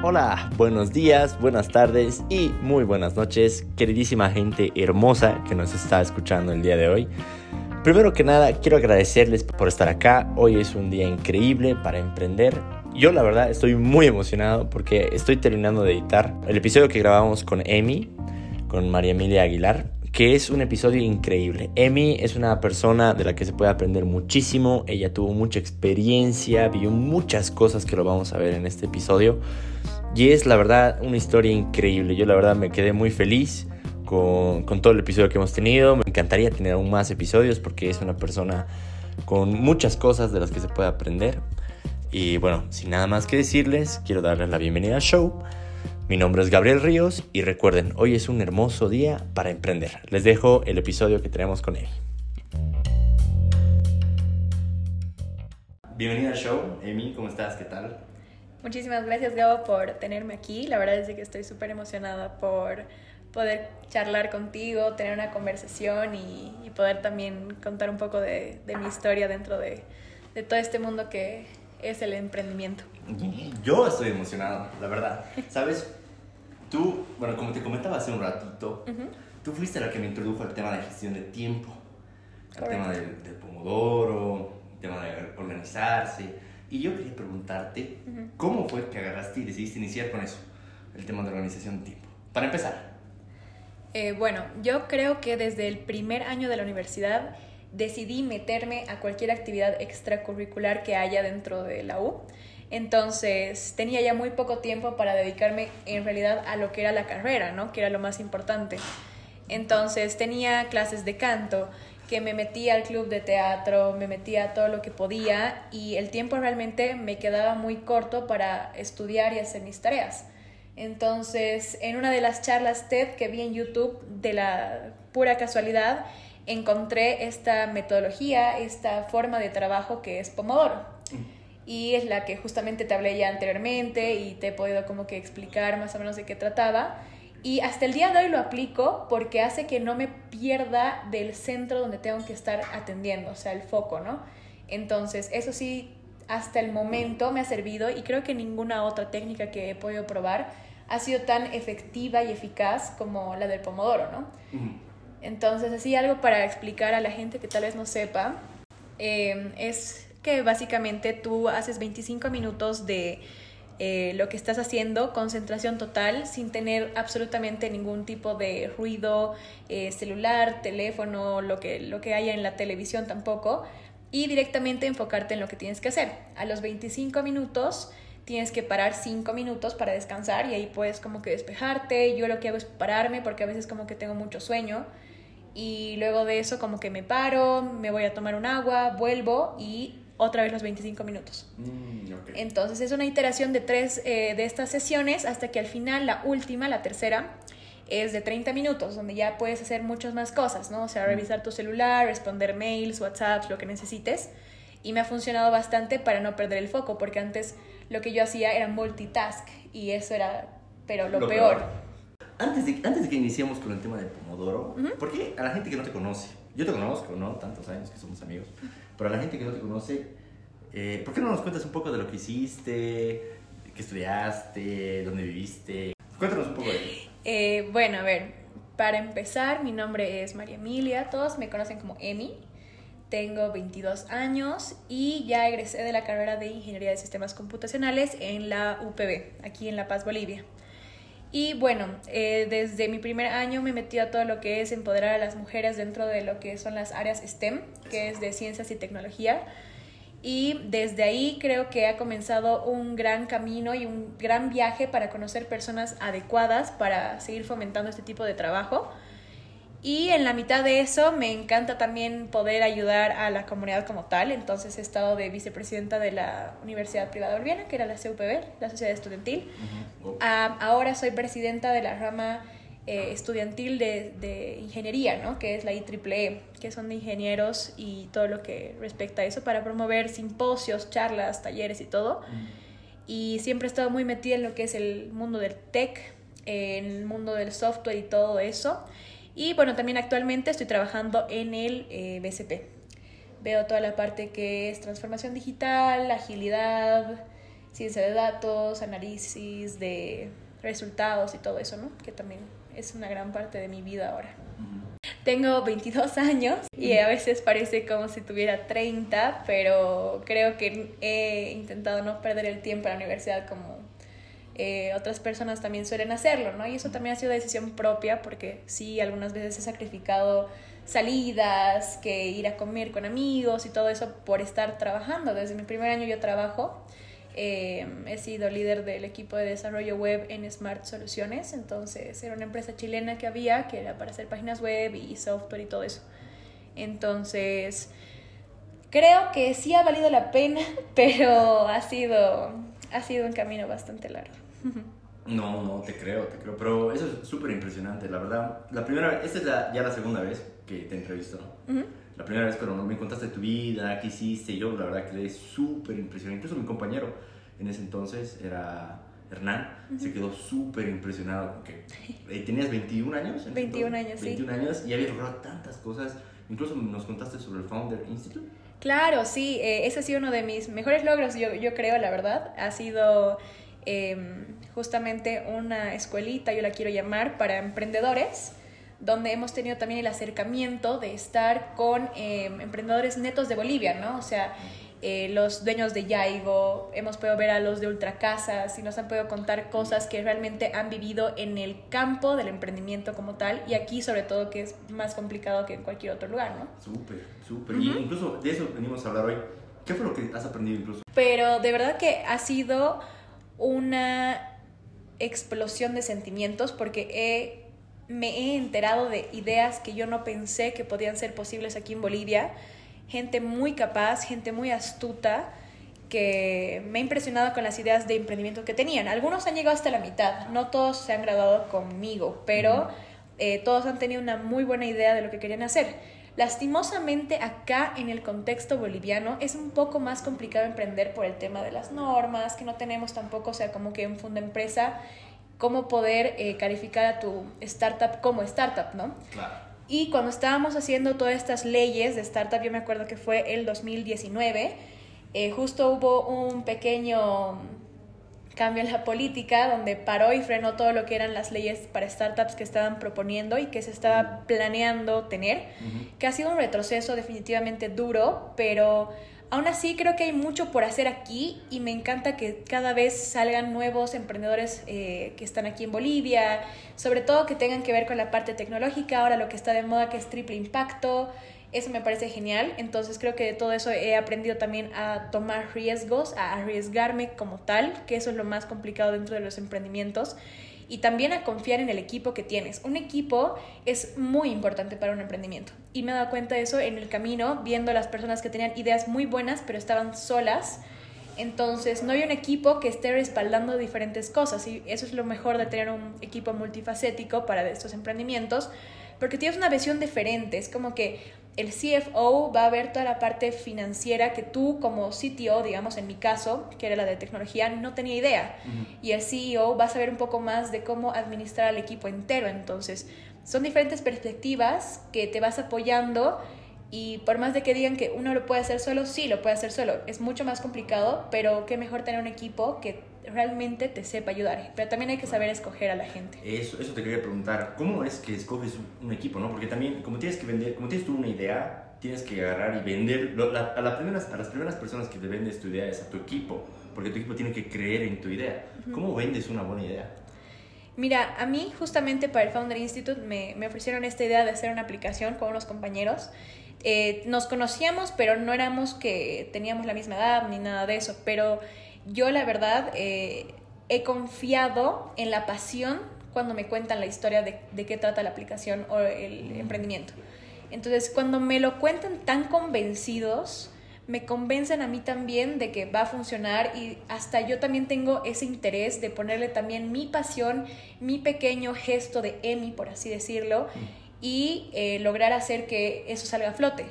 Hola, buenos días, buenas tardes y muy buenas noches, queridísima gente hermosa que nos está escuchando el día de hoy. Primero que nada, quiero agradecerles por estar acá. Hoy es un día increíble para emprender. Yo la verdad estoy muy emocionado porque estoy terminando de editar el episodio que grabamos con Emi, con María Emilia Aguilar, que es un episodio increíble. Emi es una persona de la que se puede aprender muchísimo. Ella tuvo mucha experiencia, vio muchas cosas que lo vamos a ver en este episodio. Y es la verdad una historia increíble. Yo la verdad me quedé muy feliz con, con, todo el episodio que hemos tenido. Me encantaría tener aún más episodios porque es una persona con muchas cosas de las que se puede aprender. Y bueno, sin nada más que decirles, quiero darles la bienvenida al show. Mi nombre es Gabriel Ríos y recuerden, hoy es un hermoso día para emprender. Les dejo el episodio que tenemos con él. Bienvenida al show, Amy, ¿cómo estás? ¿Qué tal? Muchísimas gracias, Gabo, por tenerme aquí. La verdad es que estoy súper emocionada por poder charlar contigo, tener una conversación y, y poder también contar un poco de, de mi historia dentro de, de, todo este mundo que es el emprendimiento. Yo estoy emocionado, la verdad. ¿Sabes? Tú, bueno, como te comentaba hace un ratito, uh -huh. tú fuiste la que me introdujo al tema de gestión de tiempo, al tema del, del pomodoro, el tema de organizarse. Y yo quería preguntarte, uh -huh. ¿cómo fue que agarraste y decidiste iniciar con eso? El tema de organización de tiempo. Para empezar. Eh, bueno, yo creo que desde el primer año de la universidad decidí meterme a cualquier actividad extracurricular que haya dentro de la U. Entonces tenía ya muy poco tiempo para dedicarme en realidad a lo que era la carrera, ¿no? Que era lo más importante. Entonces tenía clases de canto, que me metía al club de teatro, me metía a todo lo que podía y el tiempo realmente me quedaba muy corto para estudiar y hacer mis tareas. Entonces, en una de las charlas TED que vi en YouTube, de la pura casualidad, encontré esta metodología, esta forma de trabajo que es Pomodoro. Y es la que justamente te hablé ya anteriormente y te he podido como que explicar más o menos de qué trataba. Y hasta el día de hoy lo aplico porque hace que no me pierda del centro donde tengo que estar atendiendo, o sea, el foco, ¿no? Entonces, eso sí, hasta el momento me ha servido y creo que ninguna otra técnica que he podido probar ha sido tan efectiva y eficaz como la del pomodoro, ¿no? Entonces, así algo para explicar a la gente que tal vez no sepa, eh, es que básicamente tú haces 25 minutos de eh, lo que estás haciendo, concentración total, sin tener absolutamente ningún tipo de ruido, eh, celular, teléfono, lo que, lo que haya en la televisión tampoco, y directamente enfocarte en lo que tienes que hacer. A los 25 minutos tienes que parar 5 minutos para descansar y ahí puedes como que despejarte. Yo lo que hago es pararme porque a veces como que tengo mucho sueño y luego de eso como que me paro, me voy a tomar un agua, vuelvo y otra vez los 25 minutos. Mm, okay. Entonces es una iteración de tres eh, de estas sesiones hasta que al final la última, la tercera, es de 30 minutos, donde ya puedes hacer muchas más cosas, ¿no? O sea, revisar tu celular, responder mails, WhatsApps, lo que necesites. Y me ha funcionado bastante para no perder el foco, porque antes lo que yo hacía era multitask y eso era, pero lo, Lo peor. peor. Antes de, antes de que iniciemos con el tema del pomodoro, Ujú. porque a la gente que no te conoce, yo te conozco, ¿no? Tantos años que somos amigos, pero a la gente que no te conoce, eh, ¿por qué no nos cuentas un poco de lo que hiciste, qué estudiaste, dónde viviste? Cuéntanos un poco de eso. Eh, bueno, a ver, para empezar, mi nombre es María Emilia, todos me conocen como Emi. Tengo 22 años y ya egresé de la carrera de Ingeniería de Sistemas Computacionales en la UPB, aquí en La Paz, Bolivia. Y bueno, eh, desde mi primer año me metí a todo lo que es empoderar a las mujeres dentro de lo que son las áreas STEM, que es de ciencias y tecnología. Y desde ahí creo que ha comenzado un gran camino y un gran viaje para conocer personas adecuadas para seguir fomentando este tipo de trabajo. Y en la mitad de eso me encanta también poder ayudar a la comunidad como tal. Entonces he estado de vicepresidenta de la Universidad Privada Boliviana, que era la CUPB, la Sociedad Estudiantil. Uh -huh. Ah, ahora soy presidenta de la rama eh, estudiantil de, de, ingeniería, ¿no? que es la IEEE, que son de ingenieros y todo lo que respecta a eso, para promover simposios, charlas, talleres y todo. Y siempre he estado muy metida en lo que es el mundo del tech, en el mundo del software y todo eso. Y bueno, también actualmente estoy trabajando en el eh, BCP. Veo toda la parte que es transformación digital, agilidad, ciencia de datos, análisis de resultados y todo eso, ¿no? Que también es una gran parte de mi vida ahora. Tengo 22 años y a veces parece como si tuviera 30, pero creo que he intentado no perder el tiempo en la universidad como eh, otras personas también suelen hacerlo, ¿no? Y eso también ha sido decisión propia porque sí, algunas veces he sacrificado salidas, que ir a comer con amigos y todo eso por estar trabajando. Desde mi primer año yo trabajo. Eh, he sido líder del equipo de desarrollo web en Smart Soluciones, entonces era una empresa chilena que había que era para hacer páginas web y software y todo eso. Entonces, creo que sí ha valido la pena, pero ha sido, ha sido un camino bastante largo. No, no, te creo, te creo. Pero eso es súper impresionante, la verdad. La primera esta es ya la segunda vez que te entrevisto, ¿no? La primera vez cuando me contaste tu vida, qué hiciste, yo la verdad que le súper impresionante. Incluso mi compañero en ese entonces era Hernán, se quedó súper impresionado porque eh, tenías 21 años. 21 años, 21 años y habías logrado tantas cosas. Incluso nos contaste sobre el Founder Institute. Claro, sí, eh, ese ha sido uno de mis mejores logros, yo, yo creo, la verdad. Ha sido Em, justamente una escuelita, yo la quiero llamar, para emprendedores, donde hemos tenido también el acercamiento de estar con em, emprendedores netos de Bolivia, ¿no? O sea, eh, los dueños de Yaigo, hemos podido ver a los de Ultracasas y nos han podido contar cosas que realmente han vivido en el campo del emprendimiento como tal y aquí sobre todo que es más complicado que en cualquier otro lugar, ¿no? Súper, súper. Y incluso de eso venimos a hablar hoy. ¿Qué fue lo que has aprendido incluso? Pero de verdad que ha sido una explosión de sentimientos porque me he enterado de ideas que yo no pensé que podían ser posibles aquí en Bolivia. Gente muy capaz, gente muy astuta que me ha impresionado con las ideas de emprendimiento que tenían. Algunos han llegado hasta la mitad, no todos se han graduado conmigo, pero eh, todos han tenido una muy buena idea de lo que querían hacer. Lastimosamente acá en el contexto boliviano es un poco más complicado emprender por el tema de las normas, que no tenemos tampoco, o sea, como que en Funda Empresa, cómo poder eh, calificar a tu startup como startup, ¿no? Claro. Y cuando estábamos haciendo todas estas leyes de startup, yo me acuerdo que fue el 2019, eh, justo hubo un pequeño cambio en la política, donde paró y frenó todo lo que eran las leyes para startups que estaban proponiendo y que se estaba planeando tener, que ha sido un retroceso definitivamente duro, pero aún así creo que hay mucho por hacer aquí y me encanta que cada vez salgan nuevos emprendedores eh, que están aquí en Bolivia, sobre todo que tengan que ver con la parte tecnológica, ahora lo que está de moda que es triple impacto. Eso me parece genial. Entonces creo que de todo eso he aprendido también a tomar riesgos, a arriesgarme como tal, que eso es lo más complicado dentro de los emprendimientos. Y también a confiar en el equipo que tienes. Un equipo es muy importante para un emprendimiento. Y me he dado cuenta de eso en el camino, viendo a las personas que tenían ideas muy buenas, pero estaban solas. Entonces, no hay un equipo que esté respaldando diferentes cosas. Y eso es lo mejor de tener un equipo multifacético para estos emprendimientos, porque tienes una visión diferente. Es como que el CFO va a ver toda la parte financiera que tú como CTO, digamos en mi caso, que era la de tecnología, no tenía idea. Y el CEO va a saber un poco más de cómo administrar al equipo entero. Entonces, son diferentes perspectivas que te vas apoyando y por más de que digan que uno lo puede hacer solo, sí, lo puede hacer solo. Es mucho más complicado, pero qué mejor tener un equipo que realmente te sepa ayudar. Pero también hay que saber escoger a la gente. Eso, eso te quería preguntar. ¿Cómo es que escoges un, equipo? ¿no? Porque también, como tienes que vender, como tienes tú una idea, tienes que agarrar y vender a, las primeras, a las primeras personas que te vendes tu idea es a tu equipo, porque tu equipo tiene que creer en tu idea. ¿Cómo vendes una buena idea? Mira, a mí justamente para el Founder Institute me, me ofrecieron esta idea de hacer una aplicación con unos compañeros. Eh, nos conocíamos, pero no éramos que teníamos la misma edad ni nada de eso, pero yo la verdad eh, he confiado en la pasión cuando me cuentan la historia de, de, qué trata la aplicación o el emprendimiento. Entonces, cuando me lo cuentan tan convencidos, me convencen a mí también de que va a funcionar y hasta yo también tengo ese interés de ponerle también mi pasión, mi pequeño gesto de Emi, por así decirlo, y eh, lograr hacer que eso salga a flote.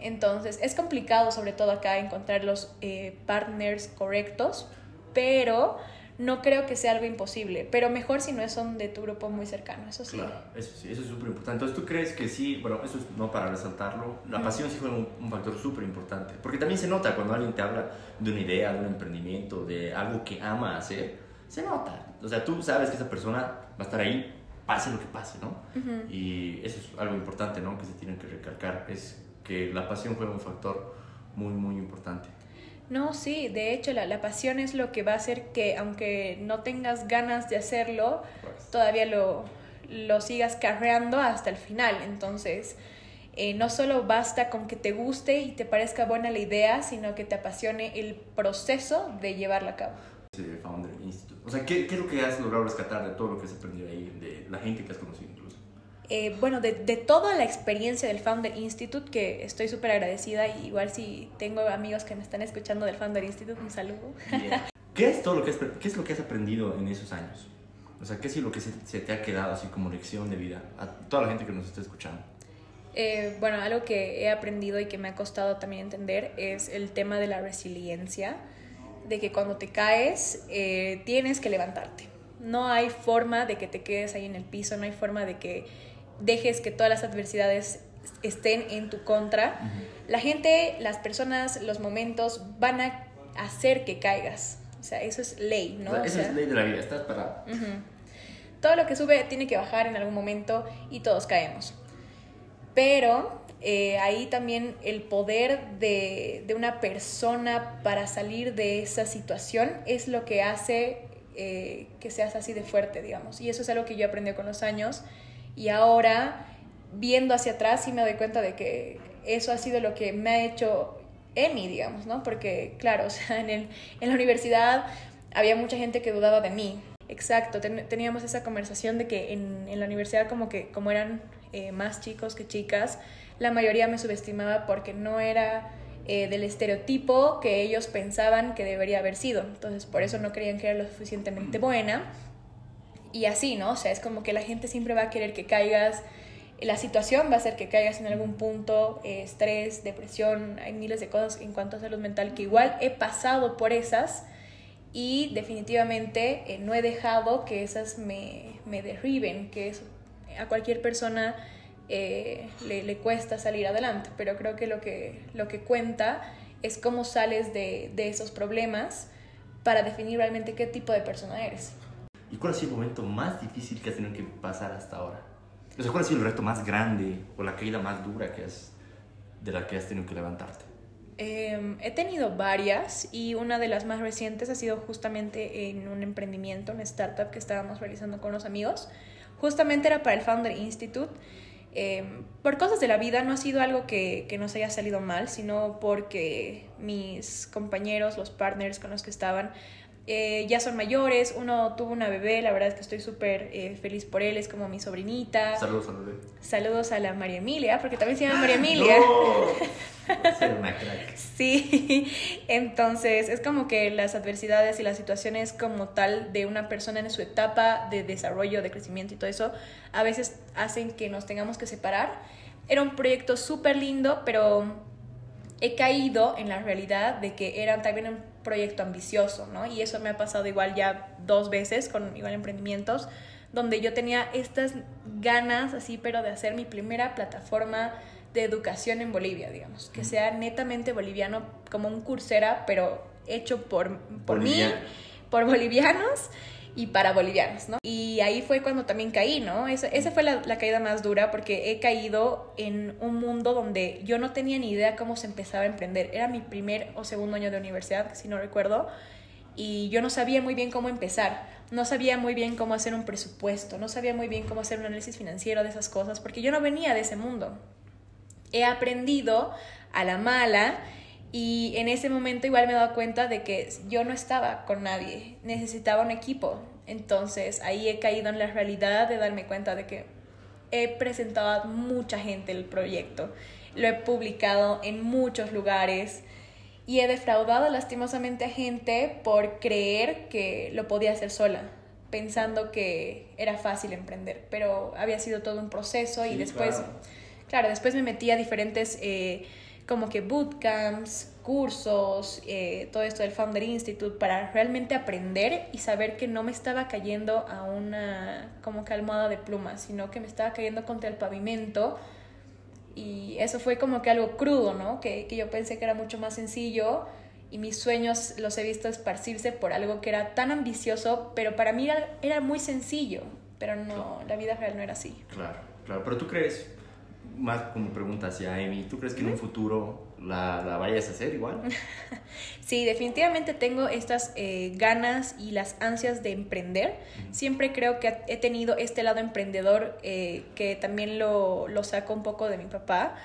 Entonces, es complicado, sobre todo acá, encontrar los eh, partners correctos, pero no creo que sea algo imposible, pero mejor si no son de tu grupo muy cercano, eso sí. Claro, eso sí, eso es súper importante. Entonces, ¿tú crees que sí, bueno, eso es no para resaltarlo, la pasión sí juega un, un factor súper importante? Porque también se nota cuando alguien te habla de una idea, de un emprendimiento, de algo que ama hacer, se nota. O sea, tú sabes que esa persona va a estar ahí, pase lo que pase, ¿no? Y eso es algo importante, ¿no? Que se tiene que recalcar, es que la pasión juega un factor muy, muy importante. No, sí, de hecho la, la, pasión es lo que va a hacer que aunque no tengas ganas de hacerlo, Pues. todavía lo, lo sigas carreando hasta el final. Entonces, eh, no solo basta con que te guste y te parezca buena la idea, sino que te apasione el proceso de llevarla a cabo. Sí, Founder Institute. O sea, ¿qué, ¿qué es lo que has logrado rescatar de todo lo que has aprendido ahí, de la gente que has conocido? Eh, bueno, de, de, toda la experiencia del Founder Institute, que estoy súper agradecida, y igual si tengo amigos que me están escuchando del Founder Institute, un saludo. Yeah. ¿Qué es todo lo que has, qué es lo que has aprendido en esos años? O sea, ¿qué es lo que se, se, te ha quedado así como lección de vida a toda la gente que nos está escuchando? Eh, bueno, algo que he aprendido y que me ha costado también entender es el tema de la resiliencia, de que cuando te caes eh, tienes que levantarte. No hay forma de que te quedes ahí en el piso, no hay forma de que dejes que todas las adversidades estén en tu contra. Uh -huh. La gente, las personas, los momentos van a hacer que caigas. O sea, eso es ley, ¿no? O sea, esa o sea, es ley de la vida, estás parado. Uh -huh. Todo lo que sube tiene que bajar en algún momento y todos caemos. Pero eh, ahí también el poder de, de, una persona para salir de esa situación es lo que hace eh, que seas así de fuerte, digamos. Y eso es algo que yo aprendí con los años. Y ahora, viendo hacia atrás, sí me doy cuenta de que eso ha sido lo que me ha hecho Emi, digamos, ¿no? Porque, claro, o sea, en, el, en la universidad había mucha gente que dudaba de mí. Exacto, ten, teníamos esa conversación de que en, en, la universidad como que como eran eh, más chicos que chicas, la mayoría me subestimaba porque no era eh, del estereotipo que ellos pensaban que debería haber sido. Entonces por eso no creían que era lo suficientemente buena. Y así, ¿no? O sea, es como que la gente siempre va a querer que caigas. La situación va a hacer que caigas en algún punto, eh, estrés, depresión, hay miles de cosas en cuanto a salud mental que igual he pasado por esas y definitivamente eh, no he dejado que esas me, me derriben, que eso, a cualquier persona eh, le, le, cuesta salir adelante, pero creo que lo que, lo que cuenta es cómo sales de, de, esos problemas para definir realmente qué tipo de persona eres. ¿Y cuál ha sido el momento más difícil que has tenido que pasar hasta ahora? O sea, ¿cuál ha sido el reto más grande o la caída más dura que has, de la que has tenido que levantarte? Eh, he tenido varias y una de las más recientes ha sido justamente en un emprendimiento, una startup que estábamos realizando con los amigos. Justamente era para el Founder Institute. Eh, por cosas de la vida no ha sido algo que, que, nos haya salido mal, sino porque mis compañeros, los partners con los que estaban, eh, ya son mayores, uno tuvo una bebé, la verdad es que estoy súper eh, feliz por él, es como mi sobrinita. Saludos a la bebé. Saludos a la María Emilia, porque también se llama María Emilia. No, una crack. Sí, entonces es como que las adversidades y las situaciones como tal de una persona en su etapa de desarrollo, de crecimiento y todo eso, a veces hacen que nos tengamos que separar. Era un proyecto súper lindo, pero he caído en la realidad de que era también proyecto ambicioso, ¿no? Y eso me ha pasado igual ya dos veces con igual emprendimientos, donde yo tenía estas ganas así, pero de hacer mi primera plataforma de educación en Bolivia, digamos, que sea netamente boliviano, como un cursera, pero hecho por, por mí, por bolivianos y para bolivianos, ¿no? Y ahí fue cuando también caí, ¿no? Esa, esa fue la, la, caída más dura porque he caído en un mundo donde yo no tenía ni idea cómo se empezaba a emprender. Era mi primer o segundo año de universidad, si no recuerdo, y yo no sabía muy bien cómo empezar. No sabía muy bien cómo hacer un presupuesto, no sabía muy bien cómo hacer un análisis financiero de esas cosas, porque yo no venía de ese mundo. He aprendido a la mala y en ese momento igual me he dado cuenta de que yo no estaba con nadie, necesitaba un equipo. Entonces ahí he caído en la realidad de darme cuenta de que he presentado a mucha gente el proyecto, lo he publicado en muchos lugares y he defraudado lastimosamente a gente por creer que lo podía hacer sola, pensando que era fácil emprender, pero había sido todo un proceso y después, claro. claro. después me metí a diferentes... Eh, como que bootcamps, cursos, eh, todo esto del Founder Institute, para realmente aprender y saber que no me estaba cayendo a una como que almohada de plumas, sino que me estaba cayendo contra el pavimento. Y eso fue como que algo crudo, ¿no? Que, que yo pensé que era mucho más sencillo y mis sueños los he visto esparcirse por algo que era tan ambicioso, pero para mí era, era muy sencillo, pero no, la vida real no era así. Claro, claro, pero tú crees, más como pregunta hacia Amy, ¿tú crees que en un futuro la, la vayas a hacer igual? sí, definitivamente tengo estas eh, ganas y las ansias de emprender. Siempre creo que he tenido este lado emprendedor eh, que también lo, lo saco un poco de mi papá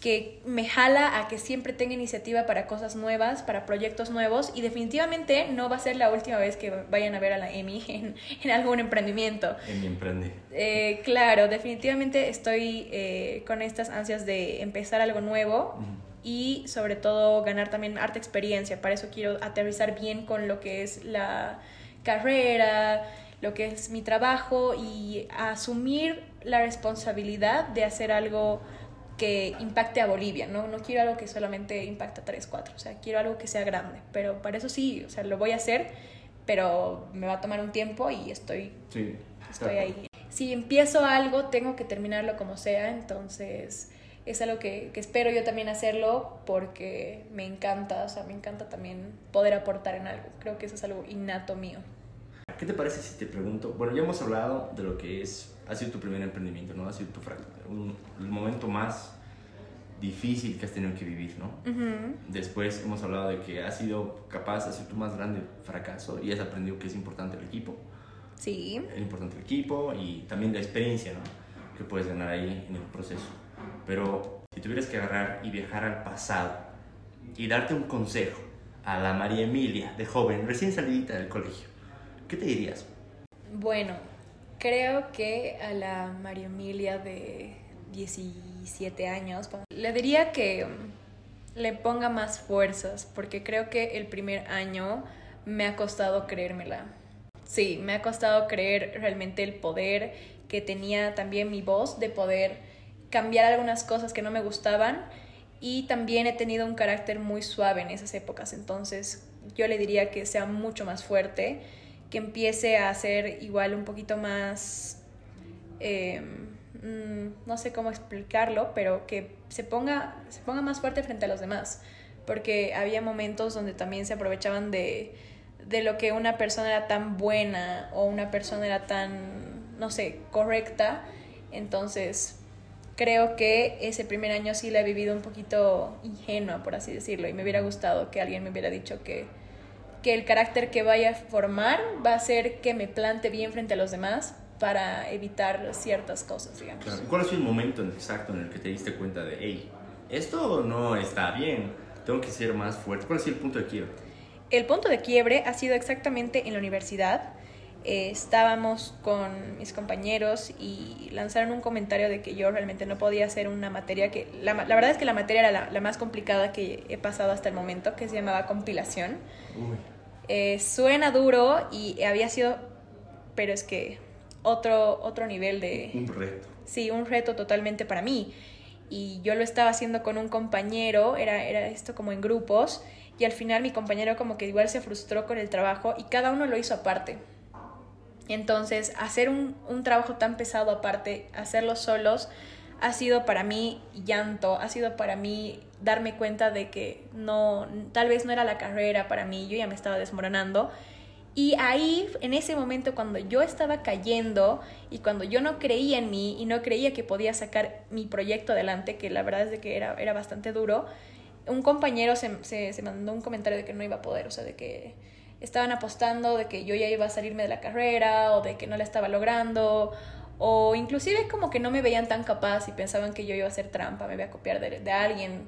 que me jala a que siempre tenga iniciativa para cosas nuevas, para proyectos nuevos y definitivamente no va a ser la última vez que vayan a ver a la Emi en, en algún emprendimiento. En mi emprende. Eh, claro, definitivamente estoy eh, con estas ansias de empezar algo nuevo y sobre todo ganar también arte experiencia. Para eso quiero aterrizar bien con lo que es la carrera, lo que es mi trabajo y asumir la responsabilidad de hacer algo que impacte a Bolivia, ¿no? No quiero algo que solamente impacte a 3, 4, o sea, quiero algo que sea grande, pero para eso sí, o sea, lo voy a hacer, pero me va a tomar un tiempo y estoy, sí, estoy ahí. Si empiezo algo, tengo que terminarlo como sea, entonces es algo que, que, espero yo también hacerlo porque me encanta, o sea, me encanta también poder aportar en algo, creo que eso es algo innato mío. ¿Qué te parece si te pregunto? Bueno, ya hemos hablado de lo que es, ha sido tu primer emprendimiento, ¿no? Ha sido tu un, el momento más difícil que has tenido que vivir, ¿no? Después hemos hablado de que ha sido capaz, ha sido tu más grande fracaso y has aprendido que es importante el equipo. Sí. Es importante el equipo y también la experiencia, ¿no? Que puedes ganar ahí en el proceso. Pero si tuvieras que agarrar y viajar al pasado y darte un consejo a la María Emilia de joven, recién salidita del colegio, ¿qué te dirías? Bueno, creo que a la María Emilia de 17 años le diría que le ponga más fuerzas, porque creo que el primer año me ha costado creérmela. Sí, me ha costado creer realmente el poder que tenía también mi voz de poder cambiar algunas cosas que no me gustaban y también he tenido un carácter muy suave en esas épocas, entonces yo le diría que sea mucho más fuerte que empiece a ser igual un poquito más, em, mm, no sé cómo explicarlo, pero que se ponga, se ponga más fuerte frente a los demás, porque había momentos donde también se aprovechaban de, de lo que una persona era tan buena o una persona era tan, no sé, correcta, entonces creo que ese primer año sí la he vivido un poquito ingenua, por así decirlo, y me hubiera gustado que alguien me hubiera dicho que que el carácter que vaya a formar va a ser que me plante bien frente a los demás para evitar ciertas cosas, digamos. ¿Cuál es el momento exacto en el que te diste cuenta de, hey, esto no está bien, tengo que ser más fuerte? ¿Cuál ha sido el punto de quiebre? El punto de quiebre ha sido exactamente en la universidad. Eh, estábamos con mis compañeros y lanzaron un comentario de que yo realmente no podía hacer una materia que, la, la verdad es que la materia era la, la, más complicada que he pasado hasta el momento, que se llamaba compilación. Eh, suena duro y había sido, pero es que otro, otro nivel de... Un reto. Sí, un reto totalmente para mí. Y yo lo estaba haciendo con un compañero, era, era esto como en grupos, y al final mi compañero como que igual se frustró con el trabajo y cada uno lo hizo aparte. Entonces, hacer un, un, trabajo tan pesado aparte, hacerlo solos, ha sido para mí llanto, ha sido para mí darme cuenta de que no, tal vez no era la carrera para mí, yo ya me estaba desmoronando. Y ahí, en ese momento, cuando yo estaba cayendo y cuando yo no creía en mí y no creía que podía sacar mi proyecto adelante, que la verdad es de que era, era bastante duro, un compañero se, se, se mandó un comentario de que no iba a poder, o sea, de que estaban apostando de que yo ya iba a salirme de la carrera o de que no la estaba logrando o inclusive como que no me veían tan capaz y pensaban que yo iba a hacer trampa, me iba a copiar de, de alguien.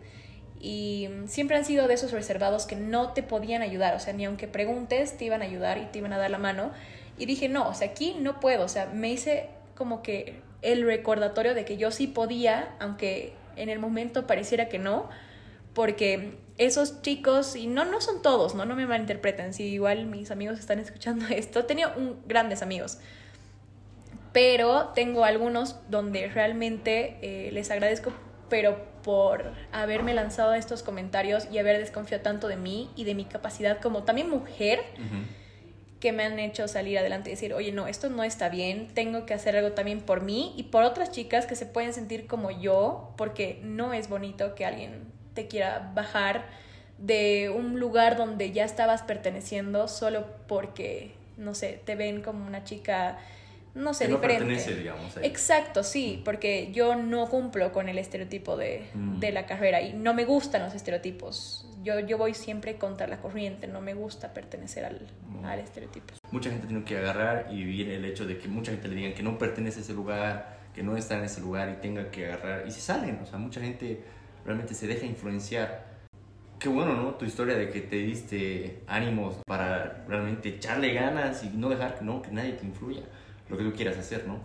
Y siempre han sido de esos reservados que no te podían ayudar, o sea, ni aunque preguntes te iban a ayudar y te iban a dar la mano. Y dije, no, o sea, aquí no puedo, o sea, me hice como que el recordatorio de que yo sí podía, aunque en el momento pareciera que no, porque esos chicos, y no, no son todos, ¿no? No me malinterpreten, si igual mis amigos están escuchando esto, he tenido un, grandes amigos, pero tengo algunos donde realmente eh, les agradezco pero por haberme lanzado estos comentarios y haber desconfiado tanto de mí y de mi capacidad como también mujer, que me han hecho salir adelante y decir, oye, no, esto no está bien, tengo que hacer algo también por mí y por otras chicas que se pueden sentir como yo, porque no es bonito que alguien te quiera bajar de un lugar donde ya estabas perteneciendo solo porque, no sé, te ven como una chica no sé, diferente. digamos. Exacto, sí, porque yo no cumplo con el estereotipo de, mm. de, la carrera y no me gustan los estereotipos. Yo, yo voy siempre contra la corriente, no me gusta pertenecer al, mm. al estereotipo. Mucha gente tiene que agarrar y vivir el hecho de que mucha gente le digan que no pertenece a ese lugar, que no está en ese lugar y tenga que agarrar y se salen. O sea, mucha gente realmente se deja influenciar. Qué bueno, ¿no? Tu historia de que te diste ánimos para realmente echarle ganas y no dejar no, que nadie te influya lo que tú quieras hacer, ¿no?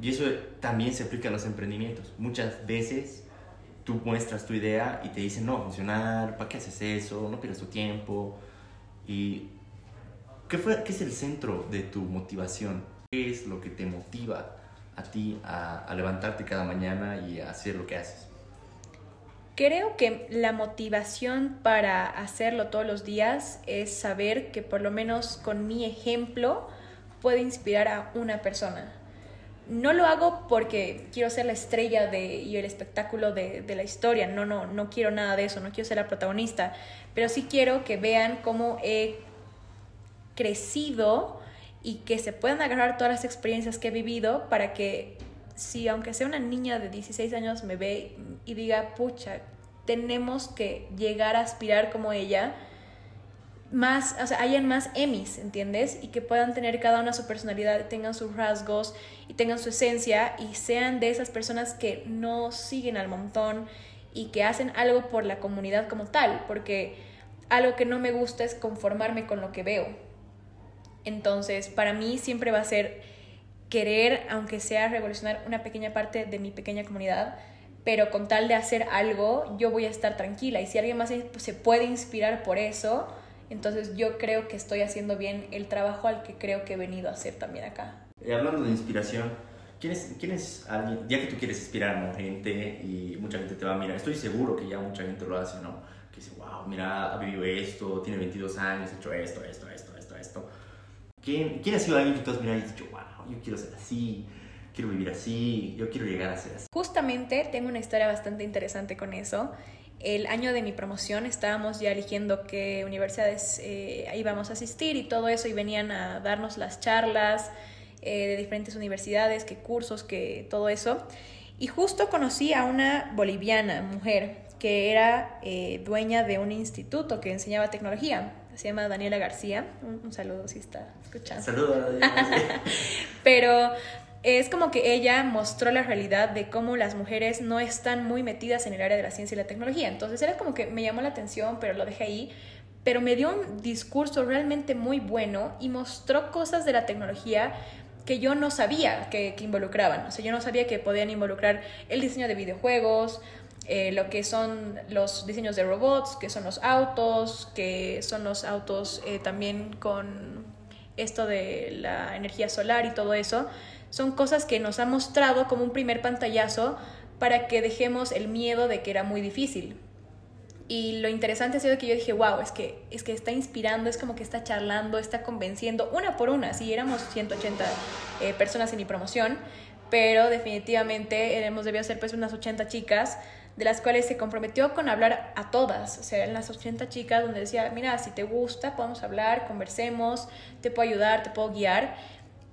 Y eso también se aplica a los emprendimientos. Muchas veces tú muestras tu idea y te dicen, no va a funcionar, ¿para qué haces eso? No pierdas tu tiempo. ¿Y qué, fue, qué es el centro de tu motivación? ¿Qué es lo que te motiva a ti a, a levantarte cada mañana y a hacer lo que haces? Creo que la motivación para hacerlo todos los días es saber que por lo menos con mi ejemplo, puede inspirar a una persona. No lo hago porque quiero ser la estrella de, y el espectáculo de, de, la historia, no, no, no quiero nada de eso, no quiero ser la protagonista, pero sí quiero que vean cómo he crecido y que se puedan agarrar todas las experiencias que he vivido para que si aunque sea una niña de 16 años me ve y diga, pucha, tenemos que llegar a aspirar como ella, más, o sea, hayan más Emmys, ¿entiendes? Y que puedan tener cada una su personalidad, tengan sus rasgos y tengan su esencia y sean de esas personas que no siguen al montón y que hacen algo por la comunidad como tal, porque algo que no me gusta es conformarme con lo que veo. Entonces, para mí siempre va a ser querer, aunque sea revolucionar una pequeña parte de mi pequeña comunidad, pero con tal de hacer algo, yo voy a estar tranquila. Y si alguien más se puede inspirar por eso, entonces yo creo que estoy haciendo bien el trabajo al que creo que he venido a hacer también acá. Eh, hablando de inspiración, ¿quién es, ¿quién es alguien, ya que tú quieres inspirar a gente y mucha gente te va a mirar, estoy seguro que ya mucha gente lo hace, ¿no? Que dice, wow, mira, ha vivido esto, tiene 22 años, ha hecho esto, esto, esto, esto, esto. ¿Quién, ¿Quién ha sido alguien que tú has mirado y dicho, yo quiero ser así? quiero vivir así, yo quiero llegar a ser así. Justamente tengo una historia bastante interesante con eso el año de mi promoción estábamos ya eligiendo qué universidades eh, íbamos a asistir y todo eso y venían a darnos las charlas eh, de diferentes universidades, qué cursos, qué todo eso. Y justo conocí a una boliviana, mujer, que era eh, dueña de un instituto que enseñaba tecnología. Se llama Daniela García. Un, saludo si está escuchando. Saludos. Pero es como que ella mostró la realidad de cómo las mujeres no están muy metidas en el área de la ciencia y la tecnología. Entonces era como que me llamó la atención, pero lo dejé ahí. Pero me dio un discurso realmente muy bueno y mostró cosas de la tecnología que yo no sabía que, involucraban. O sea, yo no sabía que podían involucrar el diseño de videojuegos, eh, lo que son los diseños de robots, que son los autos, que son los autos eh, también con esto de la energía solar y todo eso son cosas que nos ha mostrado como un primer pantallazo para que dejemos el miedo de que era muy difícil. Y lo interesante ha sido que yo dije, wow, es que, es que está inspirando, es como que está charlando, está convenciendo, una por una. Sí, éramos 180 eh, personas en mi promoción, pero definitivamente hemos debido ser pues unas 80 chicas, de las cuales se comprometió con hablar a todas. O sea, eran las 80 chicas donde decía, mira, si te gusta, podemos hablar, conversemos, te puedo ayudar, te puedo guiar.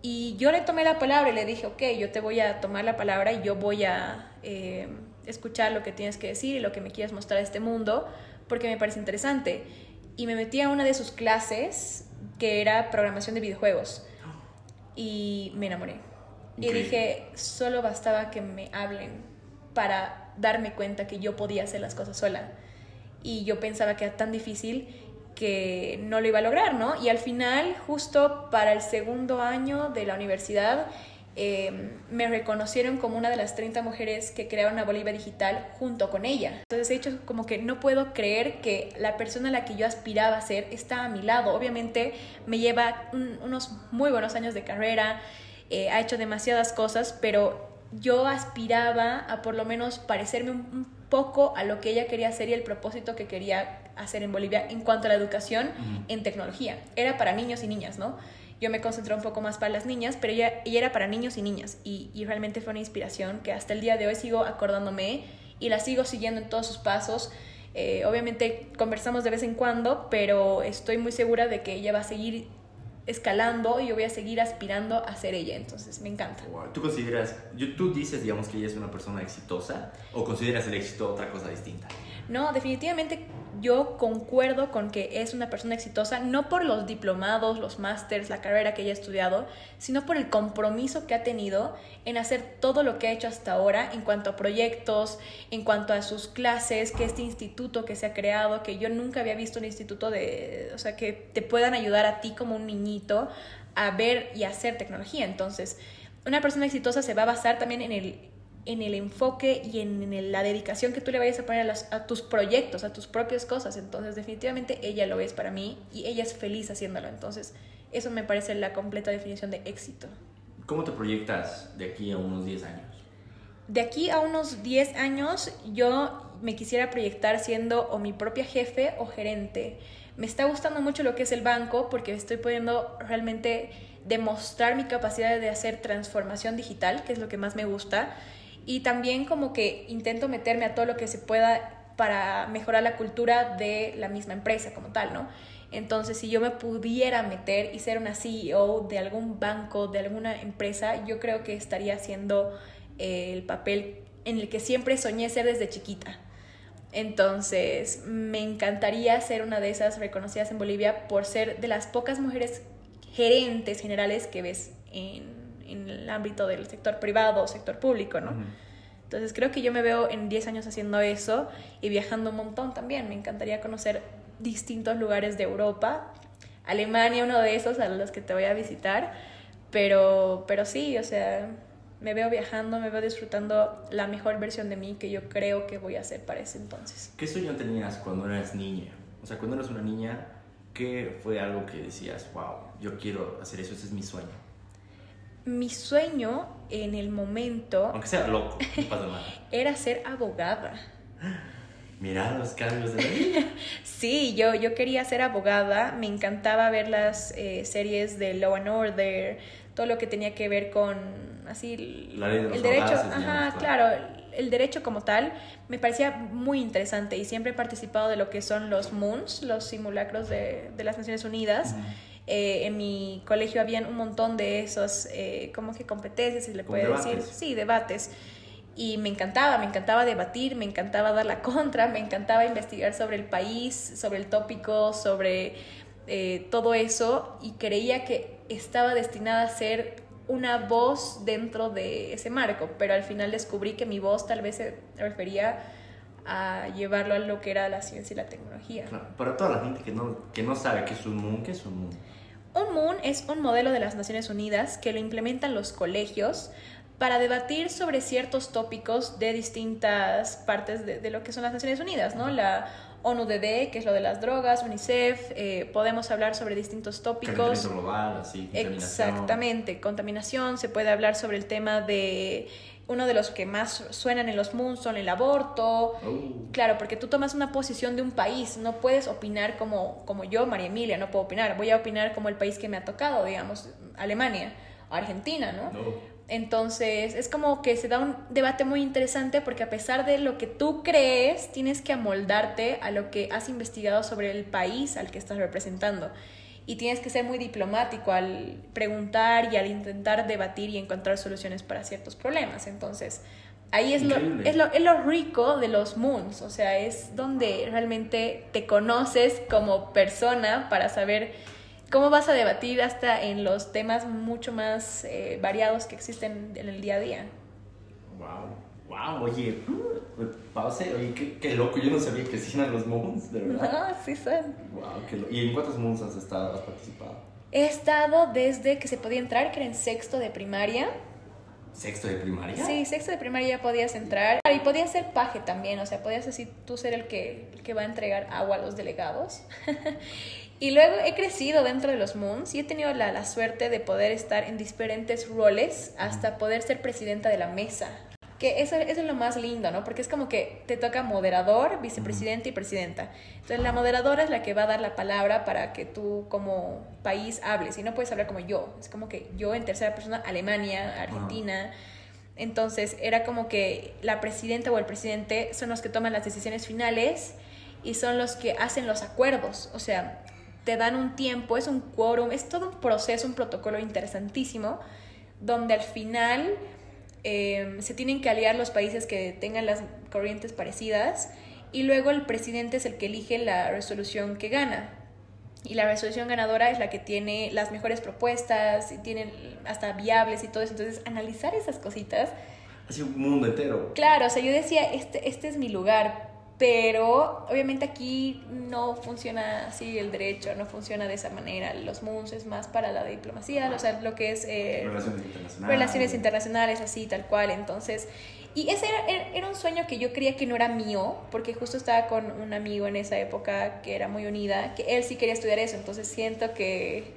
Y yo le tomé la palabra y le dije, ok, yo te voy a tomar la palabra y yo voy a eh, escuchar lo que tienes que decir y lo que me quieres mostrar a este mundo, porque me parece interesante. Y me metí a una de sus clases, que era programación de videojuegos. Y me enamoré. Y dije, solo bastaba que me hablen para darme cuenta que yo podía hacer las cosas sola. Y yo pensaba que era tan difícil que no lo iba a lograr, ¿no? Y al final, justo para el segundo año de la universidad, em, me reconocieron como una de las 30 mujeres que crearon a Bolivia Digital junto con ella. Entonces he hecho como que no puedo creer que la persona a la que yo aspiraba a ser está a mi lado. Obviamente me lleva unos muy buenos años de carrera, eh, ha hecho demasiadas cosas, pero yo aspiraba a por lo menos parecerme un poco a lo que ella quería hacer y el propósito que quería hacer en Bolivia en cuanto a la educación en tecnología. Era para niños y niñas, ¿no? Yo me concentré un poco más para las niñas, pero ella, ella era para niños y niñas y, y realmente fue una inspiración que hasta el día de hoy sigo acordándome y la sigo siguiendo en todos sus pasos. Eh, obviamente conversamos de vez en cuando, pero estoy muy segura de que ella va a seguir escalando y yo voy a seguir aspirando a ser ella. Entonces, me encanta. ¿Tú consideras, tú dices, digamos, que ella es una persona exitosa o consideras el éxito otra cosa distinta? No, definitivamente yo concuerdo con que es una persona exitosa, no por los diplomados, los másters, la carrera que ella ha estudiado, sino por el compromiso que ha tenido en hacer todo lo que ha hecho hasta ahora en cuanto a proyectos, en cuanto a sus clases, que este instituto que se ha creado, que yo nunca había visto un instituto de, o sea, que te puedan ayudar a ti como un niñito a ver y hacer tecnología. Entonces, una persona exitosa se va a basar también en el en el enfoque y en, la dedicación que tú le vayas a poner a, tus proyectos, a tus propias cosas. Entonces, definitivamente ella lo es para mí y ella es feliz haciéndolo. Entonces, eso me parece la completa definición de éxito. ¿Cómo te proyectas de aquí a unos 10 años? De aquí a unos 10 años yo me quisiera proyectar siendo o mi propia jefe o gerente. Me está gustando mucho lo que es el banco porque estoy pudiendo realmente demostrar mi capacidad de hacer transformación digital, que es lo que más me gusta y también como que intento meterme a todo lo que se pueda para mejorar la cultura de la misma empresa como tal, ¿no? Entonces, si yo me pudiera meter y ser una CEO de algún banco, de alguna empresa, yo creo que estaría haciendo eh, el papel en el que siempre soñé ser desde chiquita. Entonces, me encantaría ser una de esas reconocidas en Bolivia por ser de las pocas mujeres gerentes generales que ves en en el ámbito del sector privado o sector público, ¿no? Entonces creo que yo me veo en 10 años haciendo eso y viajando un montón también. Me encantaría conocer distintos lugares de Europa. Alemania, uno de esos a los que te voy a visitar. Pero, pero sí, o sea, me veo viajando, me veo disfrutando la mejor versión de mí que yo creo que voy a hacer para ese entonces. ¿Qué sueño tenías cuando eras niña? O sea, cuando eras una niña, ¿qué fue algo que decías, wow, yo quiero hacer eso, ese es mi sueño? Mi sueño en el momento... Aunque sea loco, no pasa nada. Era ser abogada. Mira los cambios de vida. sí, yo, yo quería ser abogada, me encantaba ver las eh, series de Law and Order, todo lo que tenía que ver con así el derecho, ajá, claro, el derecho como tal me parecía muy interesante y siempre he participado de lo que son los MOONs, los simulacros de, de las Naciones Unidas. Eh, en mi colegio habían un montón de esos, eh, como que competencias, si le puede decir, sí, debates. Y me encantaba, me encantaba debatir, me encantaba dar la contra, me encantaba investigar sobre el país, sobre el tópico, sobre eh, todo eso y creía que estaba destinada a ser una voz dentro de ese marco, pero al final descubrí que mi voz tal vez se refería a llevarlo a lo que era la ciencia y la tecnología. para toda la gente que no, que no sabe qué es un MOON, ¿qué es un MOON? Un MOON es un modelo de las Naciones Unidas que lo implementan los colegios para debatir sobre ciertos tópicos de distintas partes de, lo que son las Naciones Unidas, ¿no? La ONUDD, que es lo de las drogas, UNICEF, eh, podemos hablar sobre distintos tópicos. global, así, contaminación. Exactamente, contaminación, se puede hablar sobre el tema de uno de los que más suenan en los moons son el aborto. Oh. Claro, porque tú tomas una posición de un país, no puedes opinar como, como yo, María Emilia, no puedo opinar. Voy a opinar como el país que me ha tocado, digamos, Alemania, Argentina, ¿no? Entonces, es como que se da un debate muy interesante porque a pesar de lo que tú crees, tienes que amoldarte a lo que has investigado sobre el país al que estás representando y tienes que ser muy diplomático al preguntar y al intentar debatir y encontrar soluciones para ciertos problemas. Entonces, ahí es lo, es lo, es, lo, rico de los moons, o sea, es donde realmente te conoces como persona para saber cómo vas a debatir hasta en los temas mucho más eh, variados que existen en el día a día. Wow wow, oye, pause, oye, qué, qué, loco, yo no sabía que existían los moons, de verdad. No, sí son. Wow, qué ¿Y en cuántos moons has estado, has participado? He estado desde que se podía entrar, que era en sexto de primaria. ¿Sexto de primaria? Sí, sexto de primaria ya podías entrar. Y podías ser paje también, o sea, podías así tú ser el que, el que va a entregar agua a los delegados. y luego he crecido dentro de los Moons y he tenido la, la suerte de poder estar en diferentes roles hasta poder ser presidenta de la mesa Que eso, eso, es lo más lindo, ¿no? Porque es como que te toca moderador, vicepresidente y presidenta. Entonces la moderadora es la que va a dar la palabra para que tú como país hables. Y no puedes hablar como yo. Es como que yo en tercera persona, Alemania, Argentina. Entonces era como que la presidenta o el presidente son los que toman las decisiones finales y son los que hacen los acuerdos. O sea, te dan un tiempo, es un quórum, es todo un proceso, un protocolo interesantísimo, donde al final em, se tienen que aliar los países que tengan las corrientes parecidas y luego el presidente es el que elige la resolución que gana. Y la resolución ganadora es la que tiene las mejores propuestas y tienen hasta viables y todo eso. Entonces, analizar esas cositas. Así un mundo entero. Claro, o sea, yo decía, este, este es mi lugar, pero obviamente aquí no funciona así el derecho, no funciona de esa manera. Los MUNS es más para la diplomacia, o sea, lo que es eh, relaciones internacionales. Relaciones internacionales, así, tal cual. Entonces, y ese era, era, un sueño que yo creía que no era mío, porque justo estaba con un amigo en esa época que era muy unida, que él sí quería estudiar eso, entonces siento que,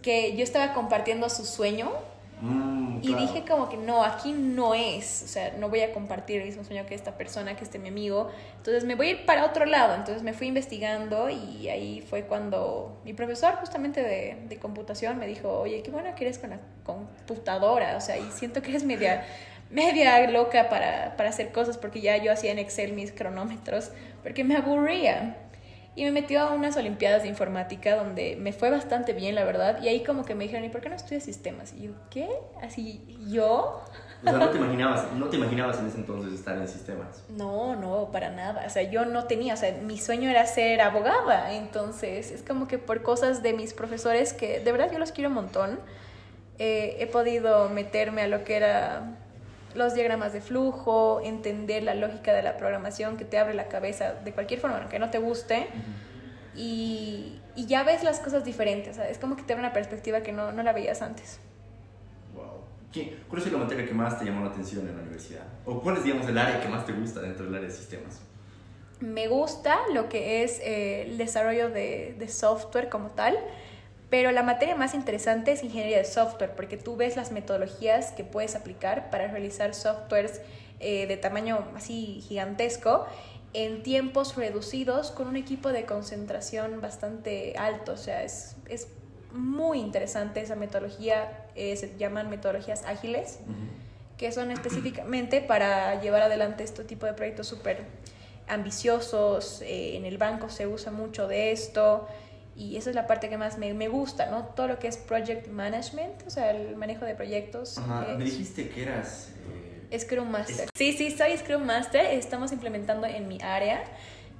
que yo estaba compartiendo su sueño Mm, y dije como que no, aquí no es, o sea, no voy a compartir el mismo sueño que esta persona, que este mi amigo, entonces me voy a ir para otro lado, entonces me fui investigando y ahí fue cuando mi profesor justamente de, de computación me dijo, oye, qué bueno que eres con la computadora, o sea, y siento que eres media, media loca para, para hacer cosas porque ya yo hacía en Excel mis cronómetros, porque me aburría. Y me metió a unas Olimpiadas de Informática donde me fue bastante bien, la verdad. Y ahí como que me dijeron, ¿y por qué no estudias sistemas? Y yo, ¿qué? Así, ¿yo? O sea, no te imaginabas, no te imaginabas en ese entonces estar en sistemas. No, no, para nada. O sea, yo no tenía, o sea, mi sueño era ser abogada. Entonces, es como que por cosas de mis profesores que de verdad yo los quiero un montón, eh, he podido meterme a lo que era los diagramas de flujo, entender la lógica de la programación que te abre la cabeza de cualquier forma, aunque no te guste. y, y, ya ves las cosas diferentes, es como que te abre una perspectiva que no, no la veías antes. Wow. ¿Cuál es la materia que más te llamó la atención en la universidad? ¿O cuál es, digamos, el área que más te gusta dentro del área de sistemas? Me gusta lo que es eh, el desarrollo de, de software como tal. Pero la materia más interesante es ingeniería de software, porque tú ves las metodologías que puedes aplicar para realizar softwares eh, de tamaño así gigantesco en tiempos reducidos con un equipo de concentración bastante alto. O sea, es, es muy interesante esa metodología, eh, se llaman metodologías ágiles, que son específicamente para llevar adelante este tipo de proyectos súper ambiciosos. Eh, en el banco se usa mucho de esto y esa es la parte que más me, me, gusta, ¿no? Todo lo que es project management, o sea, el manejo de proyectos. Ajá. me dijiste que eras... Eh... Scrum Master. Sí, sí, soy Scrum Master. Estamos implementando en mi área,